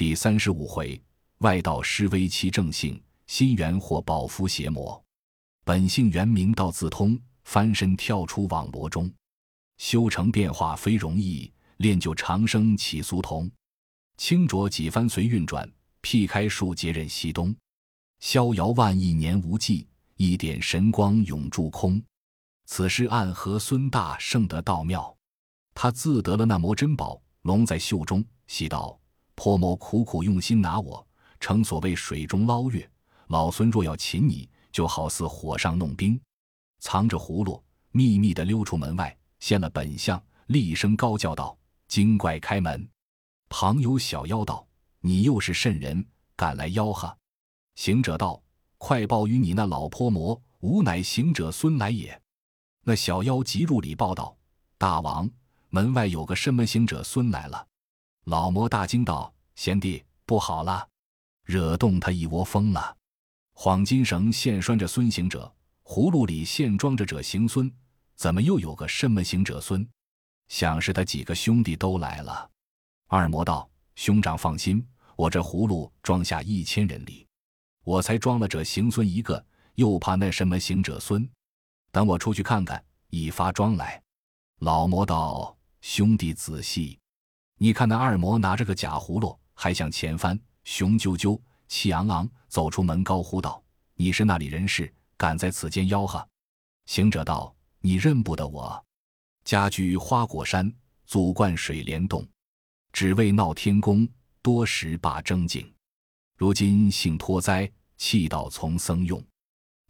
第三十五回，外道施威其正性，心猿或保夫邪魔。本性原明道自通，翻身跳出网罗中。修成变化非容易，练就长生岂俗同？清浊几番随运转，辟开数劫任西东。逍遥万亿年无际，一点神光永驻空。此事暗合孙大圣得道妙，他自得了那魔珍宝，笼在袖中，喜道：“泼魔苦苦用心拿我，诚所谓水中捞月。老孙若要擒你，就好似火上弄冰。”藏着葫芦，秘密的溜出门外。现了本相，厉声高叫道：“精怪开门！”旁有小妖道：“你又是甚人，敢来吆喝？”行者道：“快报与你那老泼魔，吾乃行者孙来也。”那小妖急入里报道：“大王，门外有个什么行者孙来了。”老魔大惊道：“贤弟，不好了，惹动他一窝蜂了。黄金绳现拴着孙行者，葫芦里现装着者行孙。”怎么又有个什么行者孙？想是他几个兄弟都来了。二魔道：“兄长放心，我这葫芦装下一千人里，我才装了者行孙一个，又怕那什么行者孙。等我出去看看，一发装来。”老魔道：“兄弟仔细，你看那二魔拿着个假葫芦，还向前翻，雄赳赳、气昂昂走出门，高呼道：‘你是那里人士？敢在此间吆喝？’行者道。”你认不得我，家居花果山，祖贯水帘洞，只为闹天宫，多时把争景。如今幸脱灾，弃道从僧用，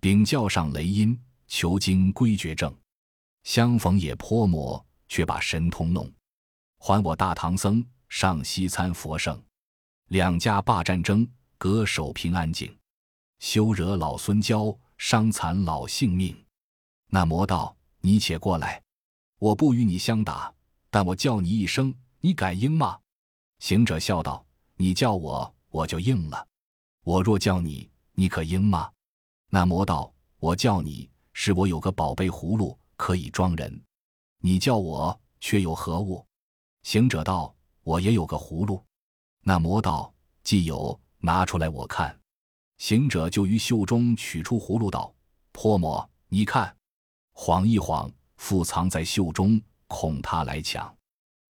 禀教上雷音，求经归绝症。相逢也颇魔，却把神通弄，还我大唐僧上西参佛圣。两家罢战争，隔守平安境，休惹老孙骄，伤残老性命。那魔道。你且过来，我不与你相打，但我叫你一声，你敢应吗？行者笑道：“你叫我，我就应了。我若叫你，你可应吗？”那魔道：“我叫你，是我有个宝贝葫芦，可以装人。你叫我，却有何物？”行者道：“我也有个葫芦。”那魔道：“既有，拿出来我看。”行者就于袖中取出葫芦道：“泼魔，你看。”晃一晃，复藏在袖中，恐他来抢。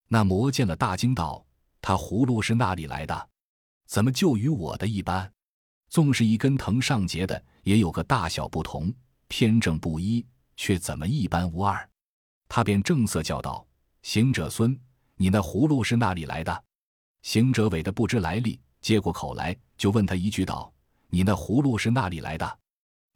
那魔见了，大惊道：“他葫芦是那里来的？怎么就与我的一般？纵是一根藤上结的，也有个大小不同，偏正不一，却怎么一般无二？”他便正色叫道：“行者孙，你那葫芦是那里来的？”行者委的不知来历，接过口来，就问他一句道：“你那葫芦是那里来的？”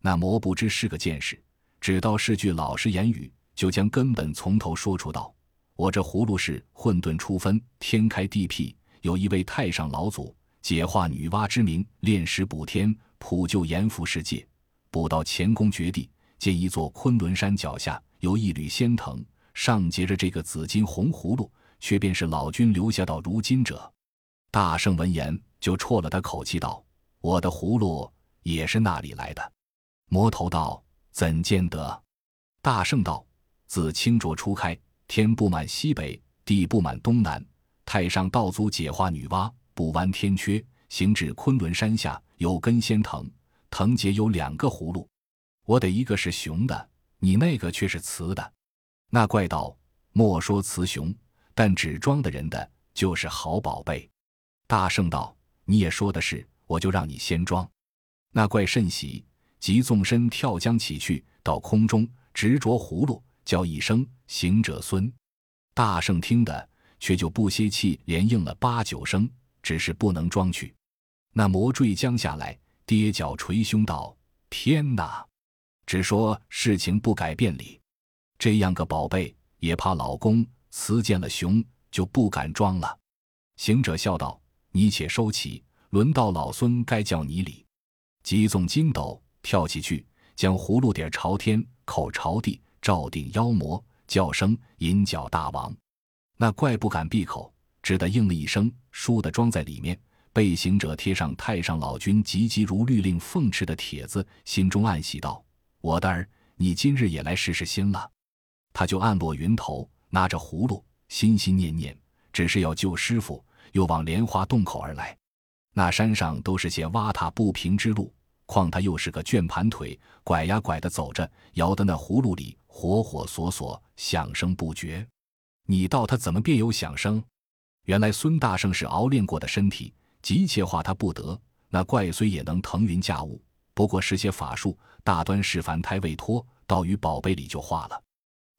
那魔不知是个见识。只道是句老实言语，就将根本从头说出道：“我这葫芦是混沌初分，天开地辟，有一位太上老祖解化女娲之名，炼石补天，普救阎浮世界。补到乾宫绝地，见一座昆仑山脚下有一缕仙藤，上结着这个紫金红葫芦，却便是老君留下到如今者。”大圣闻言，就啜了他口气道：“我的葫芦也是那里来的？”魔头道。怎见得？大圣道：“自清浊初开，天布满西北，地布满东南。太上道祖解化女娲，补完天缺，行至昆仑山下，有根仙藤，藤结有两个葫芦。我得一个是雄的，你那个却是雌的。”那怪道：“莫说雌雄，但只装的人的，就是好宝贝。”大圣道：“你也说的是，我就让你先装。”那怪甚喜。即纵身跳江起去，到空中执着葫芦，叫一声“行者孙”。大圣听得，却就不歇气，连应了八九声，只是不能装去。那魔坠江下来，跌脚捶胸道：“天哪！只说事情不改变理，这样个宝贝也怕老公雌见了雄就不敢装了。”行者笑道：“你且收起，轮到老孙该叫你礼。”急纵筋斗。跳起去，将葫芦底朝天，口朝地，照定妖魔，叫声银角大王。那怪不敢闭口，只得应了一声，倏地装在里面。被行者贴上太上老君急急如律令奉敕的帖子，心中暗喜道：“我的儿，你今日也来试试心了。”他就暗落云头，拿着葫芦，心心念念，只是要救师傅，又往莲花洞口而来。那山上都是些洼沓不平之路，况他又是个卷盘腿，拐呀拐的走着，摇的那葫芦里火火索索，响声不绝。你道他怎么便有响声？原来孙大圣是熬练过的身体，急切化他不得。那怪虽也能腾云驾雾，不过是些法术，大端是凡胎未脱，到于宝贝里就化了。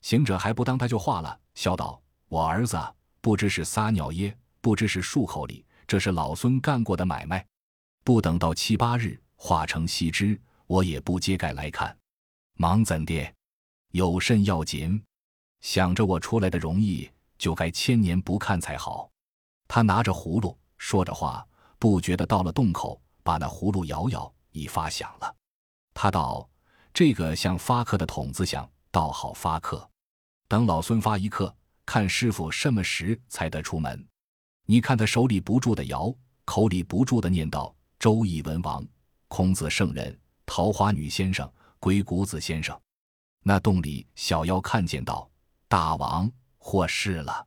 行者还不当他就化了，笑道：“我儿子不知是撒尿耶，不知是漱口里，这是老孙干过的买卖。不等到七八日化成细枝，我也不揭盖来看。忙怎的？有甚要紧？想着我出来的容易，就该千年不看才好。”他拿着葫芦说着话，不觉得到了洞口，把那葫芦摇摇，已发响了。他道：“这个像发克的筒子响，倒好发克。”等老孙发一刻，看师傅什么时才得出门。你看他手里不住的摇，口里不住的念叨：“周易文王、孔子圣人、桃花女先生、鬼谷子先生。”那洞里小妖看见道：“大王获释了。”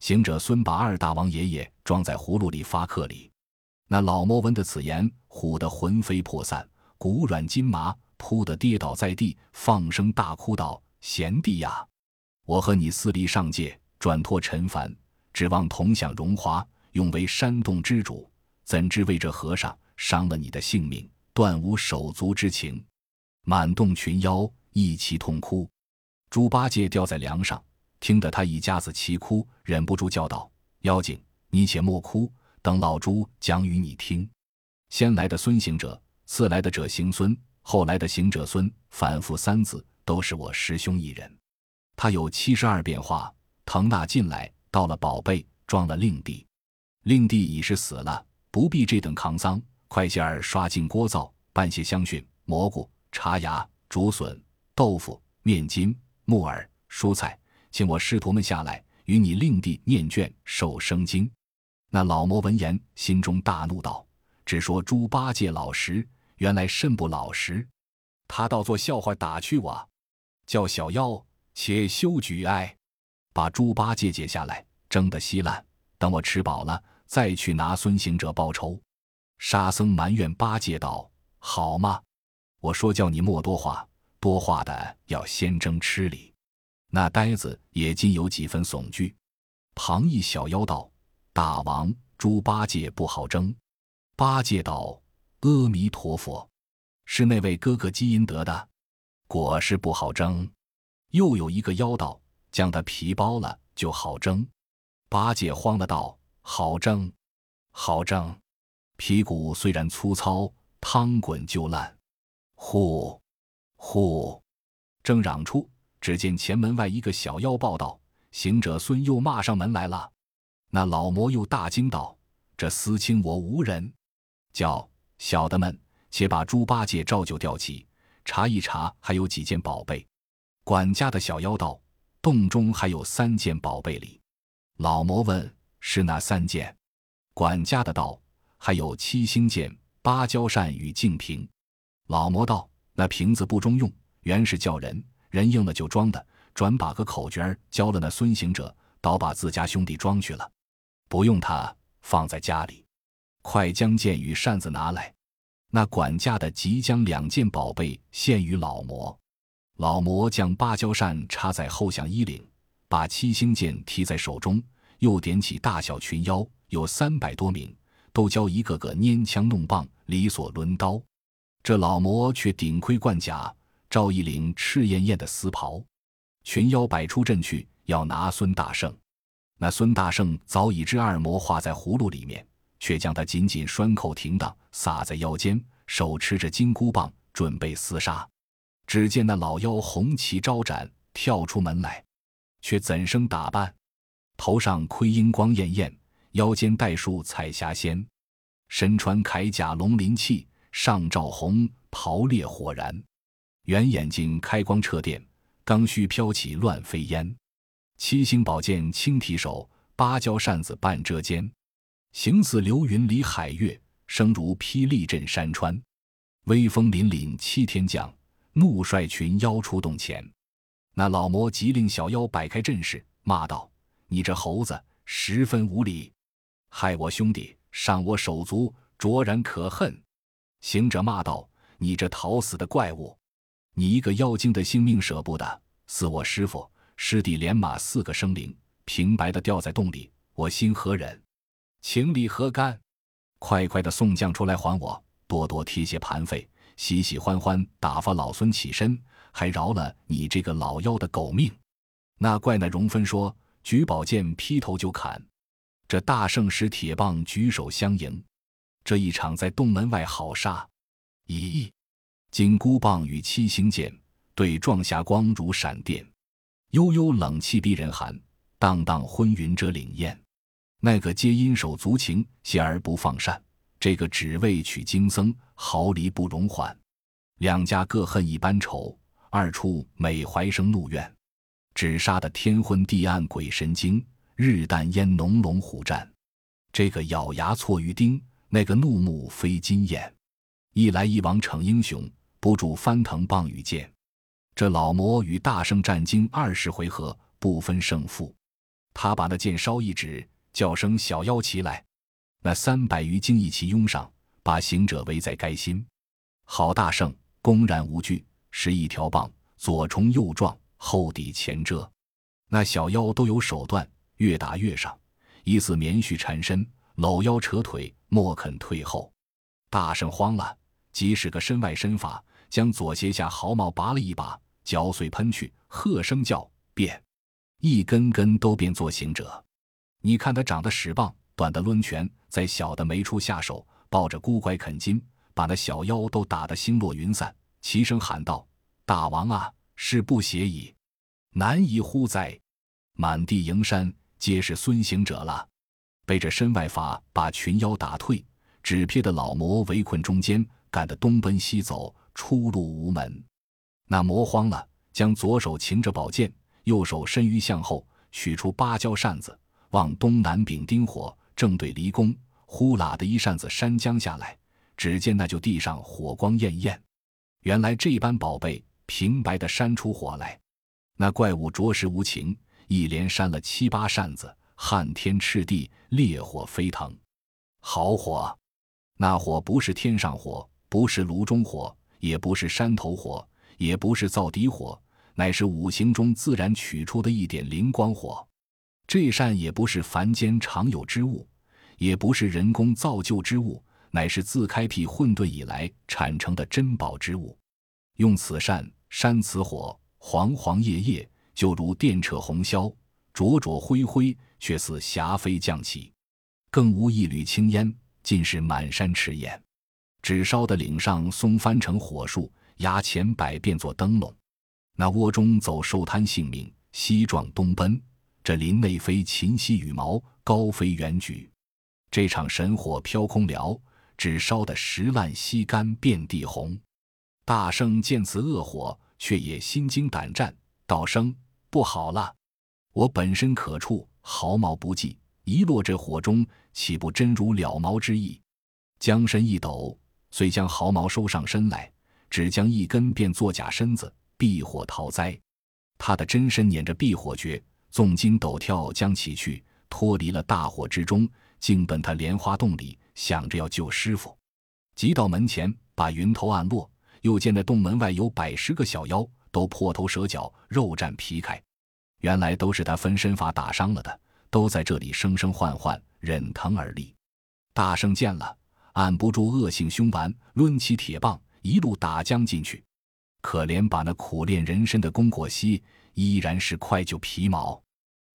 行者孙把二大王爷爷装在葫芦里发克里。那老魔闻的此言，唬得魂飞魄散，骨软筋麻，扑得跌倒在地，放声大哭道：“贤弟呀！”我和你私离上界，转托尘凡，指望同享荣华，永为山洞之主。怎知为这和尚伤了你的性命，断无手足之情。满洞群妖一齐痛哭。猪八戒吊在梁上，听得他一家子齐哭，忍不住叫道：“妖精，你且莫哭，等老猪讲与你听。先来的孙行者，次来的者行孙，后来的行者孙，反复三字，都是我师兄一人。”他有七十二变化，腾那进来，到了宝贝，装了令弟。令弟已是死了，不必这等扛丧，快些儿刷净锅灶，拌些香薰、蘑菇、茶芽、竹笋、豆腐、面筋、木耳、蔬菜，请我师徒们下来，与你令弟念卷受生经。那老魔闻言，心中大怒，道：“只说猪八戒老实，原来甚不老实。他倒做笑话打趣我，叫小妖。”且休举哀，把猪八戒解下来，蒸得稀烂。等我吃饱了，再去拿孙行者报仇。沙僧埋怨八戒道：“好吗？我说叫你莫多话，多话的要先蒸吃里。”那呆子也今有几分悚惧。旁一小妖道：“大王，猪八戒不好蒸。”八戒道：“阿弥陀佛，是那位哥哥积阴德的，果是不好蒸。”又有一个妖道，将他皮剥了就好蒸。八戒慌了，道：“好蒸，好蒸。皮骨虽然粗糙，汤滚就烂。”呼，呼，正嚷出，只见前门外一个小妖报道：“行者孙又骂上门来了。”那老魔又大惊道：“这私亲我无人，叫小的们且把猪八戒照旧吊起，查一查还有几件宝贝。”管家的小妖道：“洞中还有三件宝贝里。”老魔问：“是哪三件？”管家的道：“还有七星剑、芭蕉扇与净瓶。”老魔道：“那瓶子不中用，原是叫人人应了就装的，转把个口诀教了那孙行者，倒把自家兄弟装去了。不用他放在家里，快将剑与扇子拿来。”那管家的即将两件宝贝献于老魔。老魔将芭蕉扇插在后项衣领，把七星剑提在手中，又点起大小群妖，有三百多名，都教一个个拈枪弄棒，理所抡刀。这老魔却顶盔贯甲，罩一领赤艳艳的丝袍。群妖摆出阵去，要拿孙大圣。那孙大圣早已知二魔化在葫芦里面，却将他紧紧拴扣停当，撒在腰间，手持着金箍棒，准备厮杀。只见那老妖红旗招展，跳出门来，却怎生打扮？头上盔缨光艳艳，腰间带束彩霞仙，身穿铠甲龙鳞器，上罩红袍烈火燃，圆眼睛开光彻电，刚须飘起乱飞烟。七星宝剑轻提手，芭蕉扇子半遮肩，形似流云离海月，声如霹雳震山川，威风凛凛七天将。怒率群妖出洞前，那老魔急令小妖摆开阵势，骂道：“你这猴子，十分无礼，害我兄弟，伤我手足，卓然可恨。行者骂道：“你这逃死的怪物！你一个妖精的性命舍不得，死我师傅师弟连马四个生灵平白的掉在洞里，我心何忍？情理何干？快快的送将出来还我！多多贴些盘费，喜喜欢欢打发老孙起身，还饶了你这个老妖的狗命！”那怪那容分说：“举宝剑劈头就砍。”这大圣使铁棒举手相迎。这一场在洞门外好杀，咦！金箍棒与七星剑对撞，霞光如闪电，悠悠冷气逼人寒，荡荡昏云遮岭烟。那个皆因手足情，谢而不放善；这个只为取经僧，毫厘不容缓。两家各恨一般仇，二处每怀生怒怨，只杀得天昏地暗鬼神惊，日淡烟浓龙虎战。这个咬牙错鱼钉。那个怒目飞金眼，一来一往逞英雄，不住翻腾棒与剑。这老魔与大圣战经二十回合，不分胜负。他把那剑稍一指，叫声小妖齐来。那三百余精一齐拥上，把行者围在该心。好大圣，公然无惧，使一条棒，左冲右撞，后抵前遮。那小妖都有手段，越打越上，疑似棉絮缠身。搂腰扯腿，莫肯退后。大圣慌了，即使个身外身法，将左胁下毫毛拔了一把，嚼碎喷去，喝声叫变，一根根都变作行者。你看他长得使棒，短的抡拳，在小的没处下手，抱着孤拐啃金，把那小妖都打得星落云散。齐声喊道：“大王啊，是不协矣，难以乎哉！”满地营山皆是孙行者了。被这身外法把群妖打退，只撇的老魔围困中间，赶得东奔西走，出路无门。那魔慌了，将左手擎着宝剑，右手伸于向后，取出芭蕉扇子，往东南丙丁火正对离宫，呼啦的一扇子山将下来。只见那就地上火光艳艳，原来这般宝贝平白的扇出火来。那怪物着实无情，一连扇了七八扇子。撼天赤地，烈火飞腾，好火！那火不是天上火，不是炉中火，也不是山头火，也不是灶底火，乃是五行中自然取出的一点灵光火。这扇也不是凡间常有之物，也不是人工造就之物，乃是自开辟混沌以来产成的珍宝之物。用此扇扇此火，黄黄叶叶，就如电掣红霄，灼灼灰灰。却似霞飞降起，更无一缕青烟，尽是满山赤焰。只烧的岭上松翻成火树，崖前柏变作灯笼。那窝中走兽贪性命，西撞东奔。这林内飞禽兮羽毛，高飞远举。这场神火飘空了，只烧得石烂溪干，遍地红。大圣见此恶火，却也心惊胆战，道声不好了，我本身可触。毫毛不济，一落这火中，岂不真如了毛之意？将身一抖，遂将毫毛收上身来，只将一根便作假身子，避火逃灾。他的真身捻着避火诀，纵筋斗跳将起去，脱离了大火之中，竟奔他莲花洞里，想着要救师傅。急到门前，把云头暗落，又见那洞门外有百十个小妖，都破头蛇脚，肉绽皮开。原来都是他分身法打伤了的，都在这里生生唤唤，忍疼而立。大圣见了，按不住恶性凶顽，抡起铁棒，一路打将进去。可怜把那苦练人参的功过稀，依然是快就皮毛。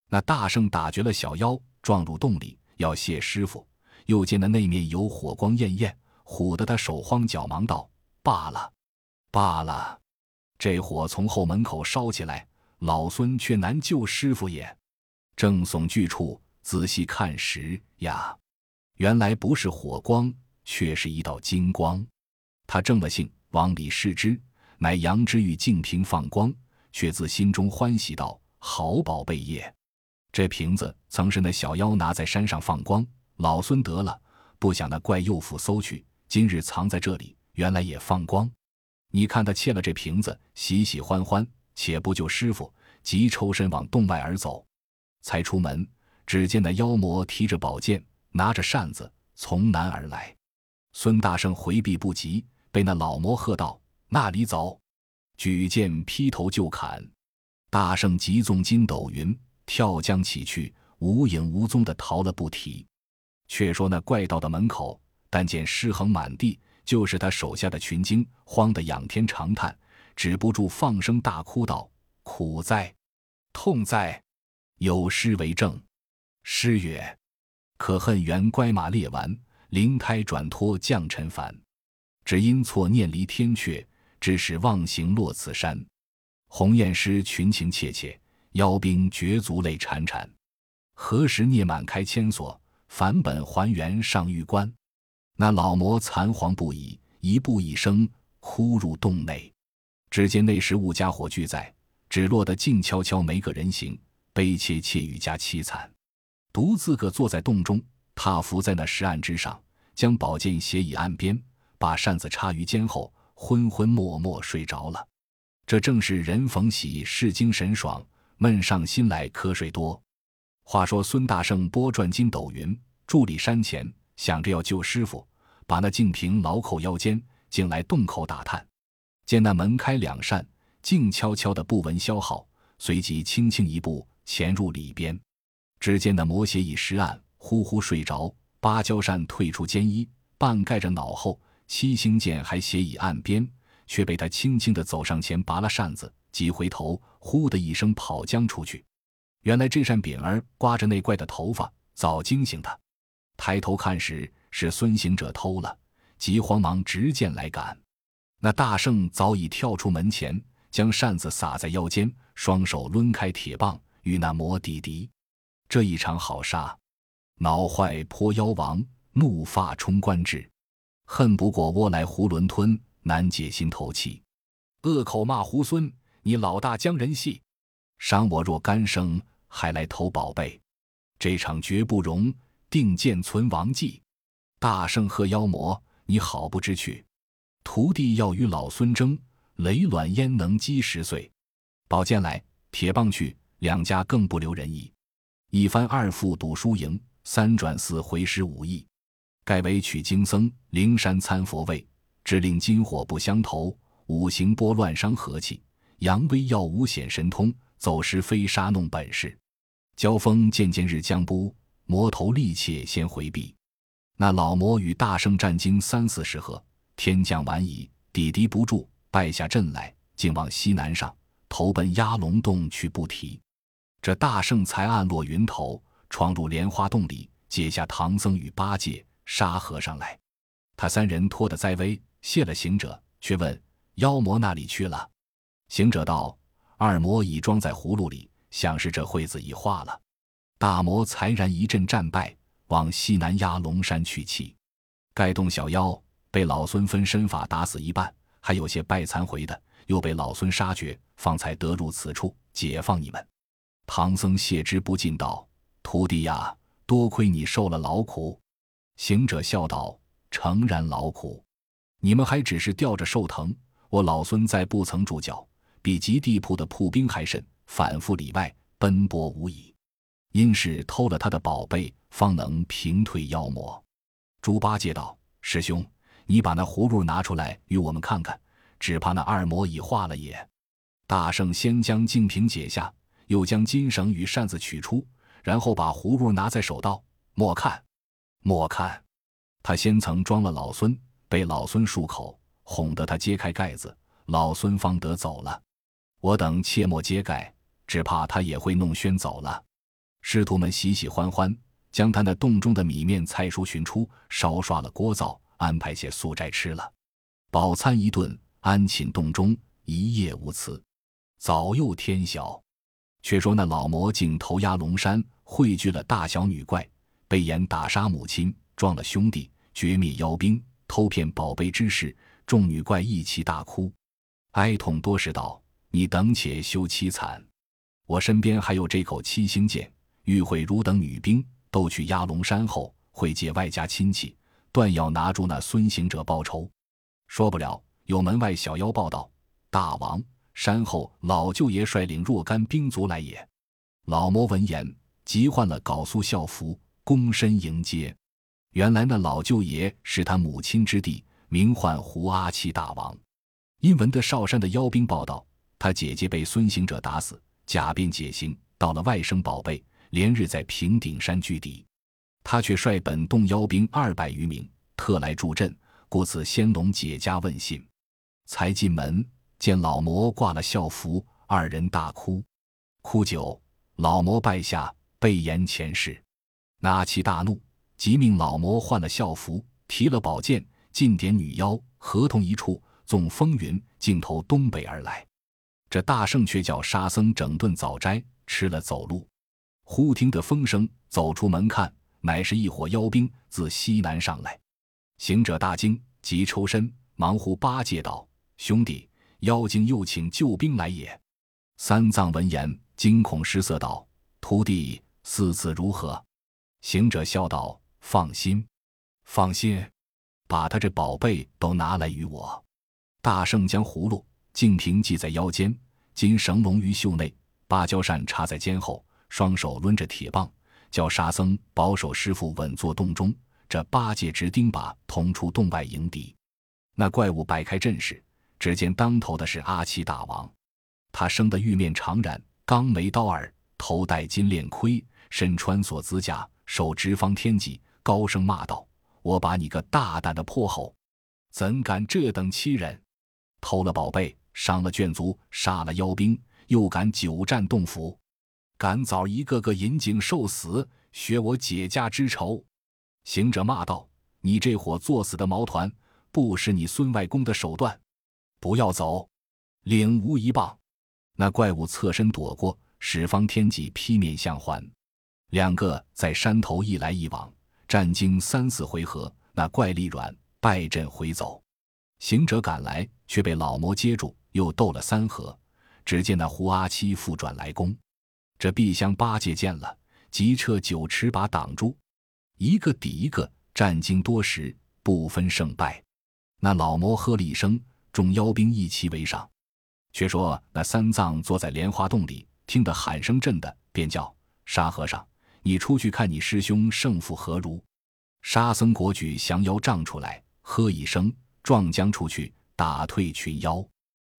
那大圣打绝了小妖，撞入洞里要谢师傅，又见那内面有火光艳艳，唬得他手慌脚忙道：“罢了，罢了，这火从后门口烧起来。”老孙却难救师傅也，正耸巨处仔细看时呀，原来不是火光，却是一道金光。他正了性，往里视之，乃杨之玉净瓶放光，却自心中欢喜道：“好宝贝也！这瓶子曾是那小妖拿在山上放光，老孙得了，不想那怪幼妇搜去，今日藏在这里，原来也放光。你看他窃了这瓶子，喜喜欢欢。”且不救师傅，即抽身往洞外而走。才出门，只见那妖魔提着宝剑，拿着扇子从南而来。孙大圣回避不及，被那老魔喝道：“那里走！”举剑劈头就砍。大圣急纵筋斗云，跳江起去，无影无踪的逃了不提。却说那怪道的门口，但见尸横满地，就是他手下的群精，慌得仰天长叹，止不住放声大哭道：“苦哉，痛哉！有诗为证。诗曰：可恨原乖马猎完，灵胎转脱降尘凡。只因错念离天阙，致使忘形落此山。鸿雁诗群情切切，妖兵绝足泪潺潺。何时涅满开千锁？”返本还原上玉关，那老魔残惶不已，一步一声哭入洞内。只见那时物家伙俱在，只落得静悄悄，没个人形，悲切切愈加凄惨。独自个坐在洞中，踏伏在那石岸之上，将宝剑斜倚岸边，把扇子插于肩后，昏昏默默睡着了。这正是人逢喜事精神爽，闷上心来瞌睡多。话说孙大圣拨转筋斗云，伫立山前，想着要救师傅，把那净瓶牢扣腰间，竟来洞口打探。见那门开两扇，静悄悄的，不闻消耗，随即轻轻一步潜入里边。只见那魔邪已石岸，呼呼睡着。芭蕉扇退出肩衣，半盖着脑后。七星剑还斜倚岸边，却被他轻轻的走上前，拔了扇子，急回头，呼的一声跑将出去。原来这扇柄儿刮着那怪的头发，早惊醒他。抬头看时，是孙行者偷了，急慌忙执剑来赶。那大圣早已跳出门前，将扇子撒在腰间，双手抡开铁棒，与那魔抵敌。这一场好杀，恼坏泼妖王，怒发冲冠至，恨不过窝来囫囵吞，难解心头气。恶口骂猢狲，你老大将人戏，伤我若干生。还来偷宝贝，这场绝不容，定见存亡计。大圣贺妖魔，你好不知趣。徒弟要与老孙争，雷卵焉能积十岁？宝剑来，铁棒去，两家更不留人意。一番二复赌输赢，三转四回十五亿。盖为取经僧，灵山参佛位，只令金火不相投，五行波乱伤和气。扬威耀武显神通，走时飞沙弄本事。交锋渐渐日将不，魔头力切先回避。那老魔与大圣战经三四十合，天降晚矣，抵敌不住，败下阵来，竟往西南上，投奔压龙洞去不提。这大圣才暗落云头，闯入莲花洞里，解下唐僧与八戒、沙和尚来。他三人托的灾危，谢了行者，却问妖魔那里去了。行者道：“二魔已装在葫芦里。”想是这会子已化了，大魔才然一阵战败，往西南压龙山去气。盖洞小妖被老孙分身法打死一半，还有些败残回的，又被老孙杀绝，方才得入此处，解放你们。唐僧谢之不尽道：“徒弟呀，多亏你受了劳苦。”行者笑道：“诚然劳苦，你们还只是吊着受疼，我老孙再不曾住脚，比极地铺的铺兵还甚。”反复里外奔波无已，因是偷了他的宝贝，方能平退妖魔。猪八戒道：“师兄，你把那葫芦拿出来与我们看看，只怕那二魔已化了也。”大圣先将净瓶解下，又将金绳与扇子取出，然后把葫芦拿在手道：“莫看，莫看。”他先曾装了老孙，被老孙漱口，哄得他揭开盖子，老孙方得走了。我等切莫揭盖。只怕他也会弄宣走了。师徒们喜喜欢欢，将他那洞中的米面菜蔬寻出，烧刷了锅灶，安排些素斋吃了，饱餐一顿，安寝洞中，一夜无辞。早又天晓，却说那老魔竟投压龙山，汇聚了大小女怪，被言打杀母亲，撞了兄弟，绝灭妖兵，偷骗宝贝之事，众女怪一齐大哭，哀痛多时道：“你等且休凄惨。”我身边还有这口七星剑，玉慧汝等女兵都去压龙山后，会借外家亲戚，断要拿住那孙行者报仇。说不了，有门外小妖报道：“大王，山后老舅爷率领若干兵卒来也。”老魔闻言，急换了缟素校服，躬身迎接。原来那老舅爷是他母亲之弟，名唤胡阿七大王。因闻得少山的妖兵报道，他姐姐被孙行者打死，假变解刑，到了外甥宝贝，连日在平顶山拒敌。他却率本洞妖兵二百余名，特来助阵，故此仙龙解家问信，才进门见老魔挂了孝服，二人大哭，哭久，老魔拜下，备言前世。那阿七大怒。即命老魔换了校服，提了宝剑，进点女妖，合同一处，纵风云，径投东北而来。这大圣却叫沙僧整顿早斋，吃了走路。忽听得风声，走出门看，乃是一伙妖兵自西南上来。行者大惊，急抽身，忙呼八戒道：“兄弟，妖精又请救兵来也。”三藏闻言，惊恐失色道：“徒弟，四子如何？”行者笑道。放心，放心，把他这宝贝都拿来与我。大圣将葫芦、净瓶系在腰间，金绳笼于袖内，芭蕉扇插在肩后，双手抡着铁棒，叫沙僧保守师傅稳坐洞中。这八戒执钉耙同出洞外迎敌。那怪物摆开阵势，只见当头的是阿七大王。他生得玉面长髯，钢眉刀耳，头戴金链盔，身穿锁子甲，手执方天戟。高声骂道：“我把你个大胆的泼猴，怎敢这等欺人？偷了宝贝，伤了眷族，杀了妖兵，又敢久战洞府，赶早一个个引颈受死，学我解家之仇！”行者骂道：“你这伙作死的毛团，不识你孙外公的手段，不要走，领无一棒！”那怪物侧身躲过，使方天戟劈面相还，两个在山头一来一往。战经三四回合，那怪力软，败阵回走。行者赶来，却被老魔接住，又斗了三合。只见那胡阿七复转来攻，这碧香八戒见了，急撤九尺把挡住，一个抵一个，战经多时，不分胜败。那老魔喝了一声，众妖兵一齐围上。却说那三藏坐在莲花洞里，听得喊声震的，便叫沙和尚。你出去看你师兄胜负何如？沙僧果举降妖杖出来，喝一声，撞将出去，打退群妖。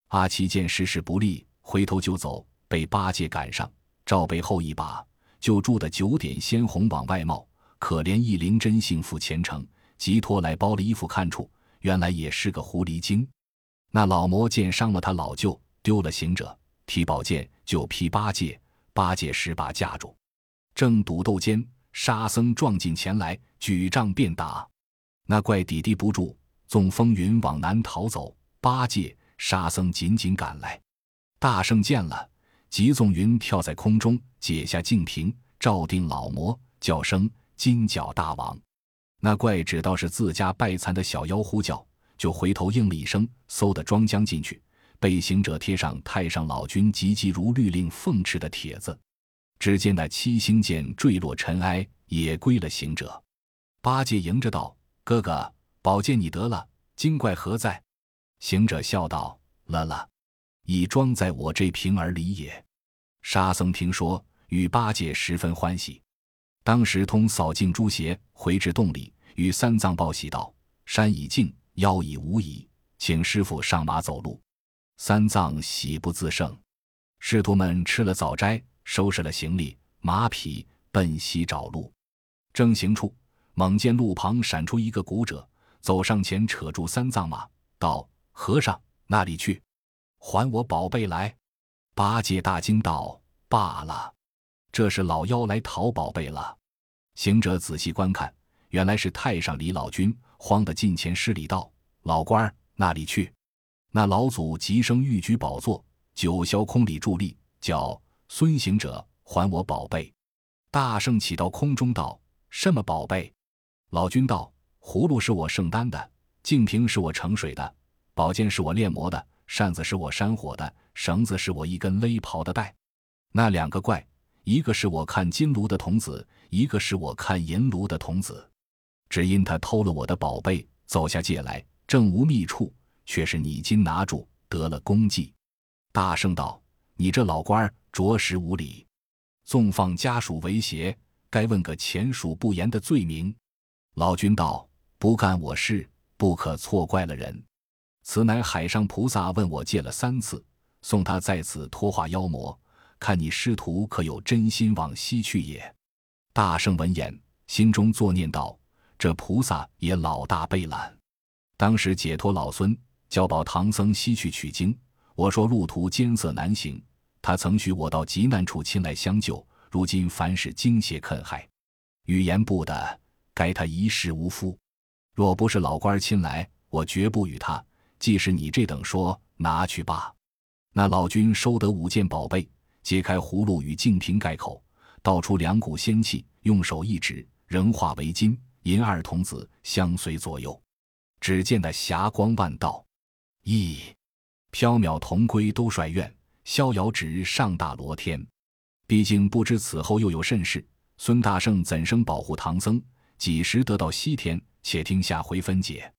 阿七见时势不利，回头就走，被八戒赶上，照背后一把，就住的九点鲜红往外冒。可怜一灵真幸福虔诚，急拖来包了衣服看处，原来也是个狐狸精。那老魔见伤了他老舅，丢了行者，提宝剑就劈八戒，八戒十把架住。正赌斗间，沙僧撞进前来，举杖便打。那怪抵敌不住，纵风云往南逃走。八戒、沙僧紧紧赶来。大圣见了，急纵云跳在空中，解下净瓶，照定老魔，叫声金角大王。那怪只道是自家败残的小妖呼叫，就回头应了一声，嗖的装将进去，被行者贴上太上老君急急如律令奉敕的帖子。只见那七星剑坠落尘埃，也归了行者。八戒迎着道：“哥哥，宝剑你得了，精怪何在？”行者笑道：“了了，已装在我这瓶儿里也。”沙僧听说，与八戒十分欢喜。当时通扫净诸邪，回至洞里，与三藏报喜道：“山已净，妖已无矣，请师傅上马走路。”三藏喜不自胜。师徒们吃了早斋。收拾了行李，马匹奔西找路。正行处，猛见路旁闪出一个古者，走上前扯住三藏马，道：“和尚，那里去？还我宝贝来！”八戒大惊道：“罢了，这是老妖来讨宝贝了。”行者仔细观看，原来是太上李老君，慌得近前施礼道：“老官儿，那里去？”那老祖急声欲举宝座，九霄空里伫立，叫。孙行者，还我宝贝！大圣起到空中道：“什么宝贝？”老君道：“葫芦是我圣丹的，净瓶是我盛水的，宝剑是我炼魔的，扇子是我扇火的，绳子是我一根勒袍的带。那两个怪，一个是我看金炉的童子，一个是我看银炉的童子。只因他偷了我的宝贝，走下界来，正无觅处，却是你今拿住，得了功绩。”大圣道：“你这老官儿！”着实无礼，纵放家属为邪，该问个前属不严的罪名。老君道：“不干我事，不可错怪了人。此乃海上菩萨问我借了三次，送他在此托化妖魔，看你师徒可有真心往西去也。”大圣闻言，心中作念道：“这菩萨也老大悲懒。当时解脱老孙，教保唐僧西去取经。我说路途艰涩难行，他曾许我到极难处亲来相救。如今凡是惊邪坑害，语言不得。”该他一世无夫，若不是老官亲来，我绝不与他。既是你这等说，拿去罢。那老君收得五件宝贝，揭开葫芦与净瓶盖口，倒出两股仙气，用手一指，仍化为金银二童子相随左右。只见那霞光万道，咦，缥缈同归都率愿，逍遥指上大罗天。毕竟不知此后又有甚事，孙大圣怎生保护唐僧？几时得到西天？且听下回分解。